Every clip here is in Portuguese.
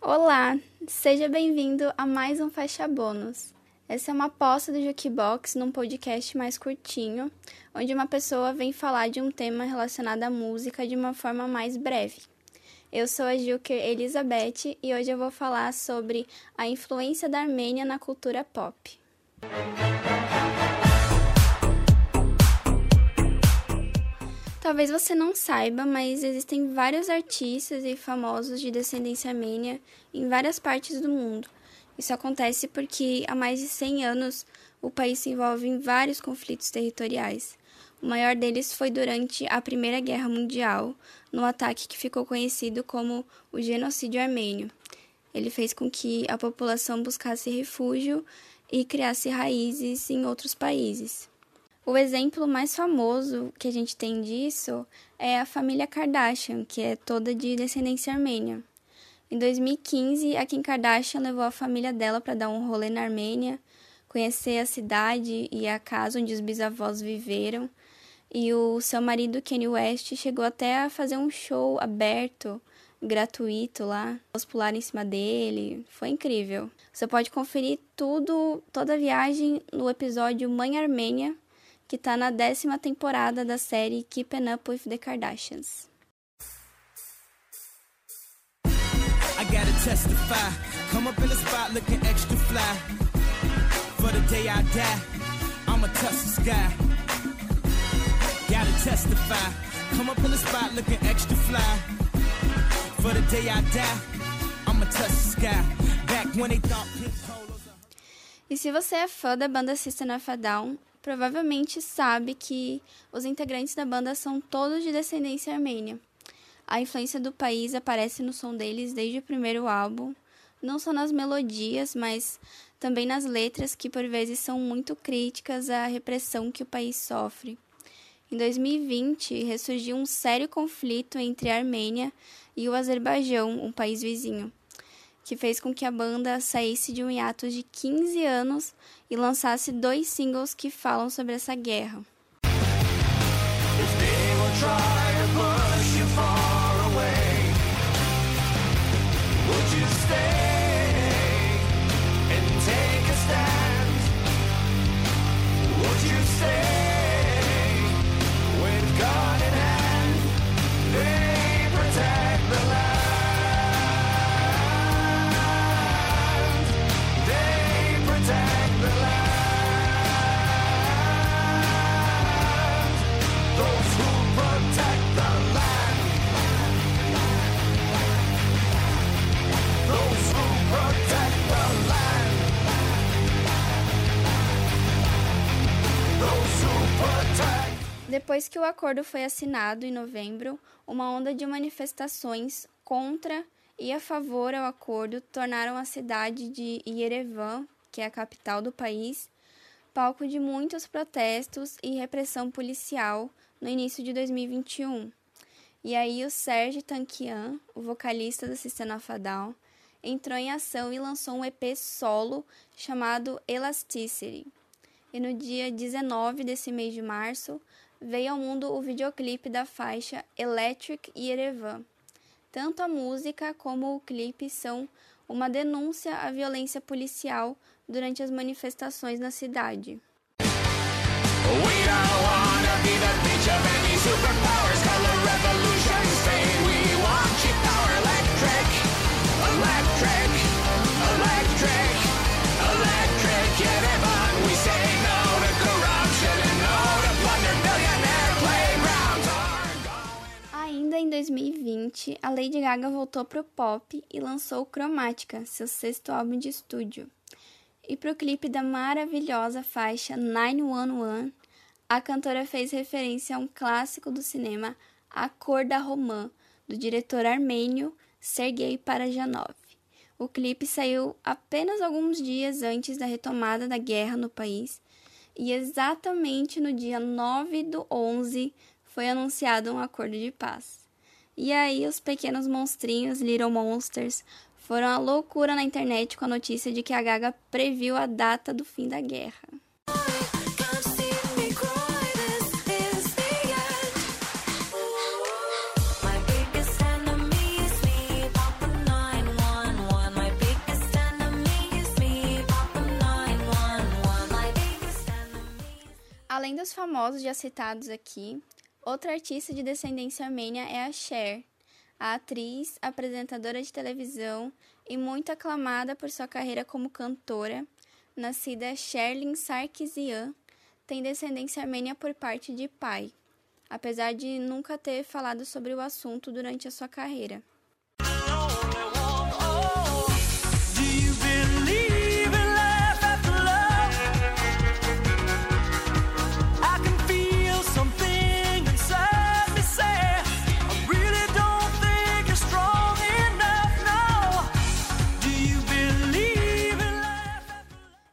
Olá, seja bem-vindo a mais um Faixa Bônus. Essa é uma aposta do Jukebox num podcast mais curtinho, onde uma pessoa vem falar de um tema relacionado à música de uma forma mais breve. Eu sou a Juker Elizabeth e hoje eu vou falar sobre a influência da Armênia na cultura pop. Talvez você não saiba, mas existem vários artistas e famosos de descendência armênia em várias partes do mundo. Isso acontece porque há mais de 100 anos o país se envolve em vários conflitos territoriais. O maior deles foi durante a Primeira Guerra Mundial, no ataque que ficou conhecido como o Genocídio Armênio. Ele fez com que a população buscasse refúgio e criasse raízes em outros países. O exemplo mais famoso que a gente tem disso é a família Kardashian, que é toda de descendência armênia. Em 2015, a Kim Kardashian levou a família dela para dar um rolê na Armênia, conhecer a cidade e a casa onde os bisavós viveram. E o seu marido, Kanye West, chegou até a fazer um show aberto, gratuito lá. Eles pularam em cima dele. Foi incrível. Você pode conferir tudo, toda a viagem no episódio Mãe Armênia, que está na décima temporada da série Keeping Up with the Kardashians. I gotta testify, come up in the spot looking extra fly. For the day I die, I'ma touch the sky. Gotta testify, come up in the spot looking extra fly. For the day I die, I'ma touch the sky. Back when they thought E se você é fã da banda System of a Down, provavelmente sabe que os integrantes da banda são todos de descendência armênia. A influência do país aparece no som deles desde o primeiro álbum, não só nas melodias, mas também nas letras que por vezes são muito críticas à repressão que o país sofre. Em 2020, ressurgiu um sério conflito entre a Armênia e o Azerbaijão, um país vizinho que fez com que a banda saísse de um hiato de 15 anos e lançasse dois singles que falam sobre essa guerra. Depois que o acordo foi assinado em novembro, uma onda de manifestações contra e a favor ao acordo tornaram a cidade de Yerevan, que é a capital do país, palco de muitos protestos e repressão policial no início de 2021. E aí o Serge Tankian, o vocalista do System of a Down, entrou em ação e lançou um EP solo chamado Elasticity. E no dia 19 desse mês de março, veio ao mundo o videoclipe da faixa Electric Yerevan. Tanto a música como o clipe são uma denúncia à violência policial durante as manifestações na cidade. em 2020, a Lady Gaga voltou pro pop e lançou Chromatica, seu sexto álbum de estúdio. E pro clipe da maravilhosa faixa 911, a cantora fez referência a um clássico do cinema, A Cor da Romã, do diretor armênio Sergei Parajanov. O clipe saiu apenas alguns dias antes da retomada da guerra no país e exatamente no dia 9 do 11 foi anunciado um acordo de paz. E aí os pequenos monstrinhos, Little Monsters, foram à loucura na internet com a notícia de que a Gaga previu a data do fim da guerra. Além dos famosos já citados aqui, outra artista de descendência armênia é a Cher, a atriz, apresentadora de televisão e muito aclamada por sua carreira como cantora, nascida Sherlin Sarkisian, tem descendência armênia por parte de pai, apesar de nunca ter falado sobre o assunto durante a sua carreira.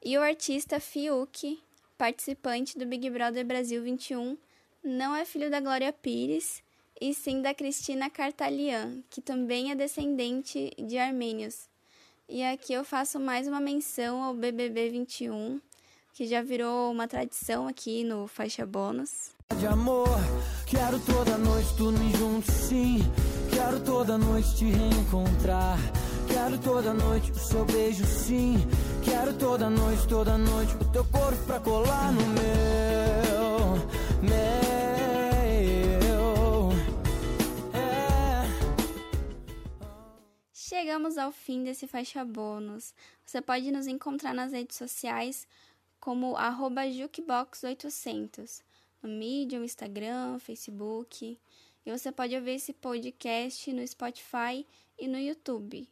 E o artista Fiuk, participante do Big Brother Brasil 21, não é filho da Glória Pires, e sim da Cristina Cartalian, que também é descendente de armênios. E aqui eu faço mais uma menção ao BBB 21, que já virou uma tradição aqui no Faixa Bônus. De amor, quero toda noite dormir juntos, sim. Quero toda noite te reencontrar. Quero toda noite o seu beijo, sim. Quero toda noite, toda noite o teu corpo pra colar no meu, meu. É. Chegamos ao fim desse faixa bônus. Você pode nos encontrar nas redes sociais como jukebox800, no Medium, Instagram, Facebook. E você pode ouvir esse podcast no Spotify e no YouTube.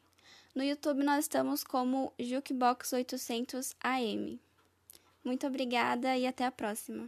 No YouTube nós estamos como Jukebox 800 AM. Muito obrigada e até a próxima.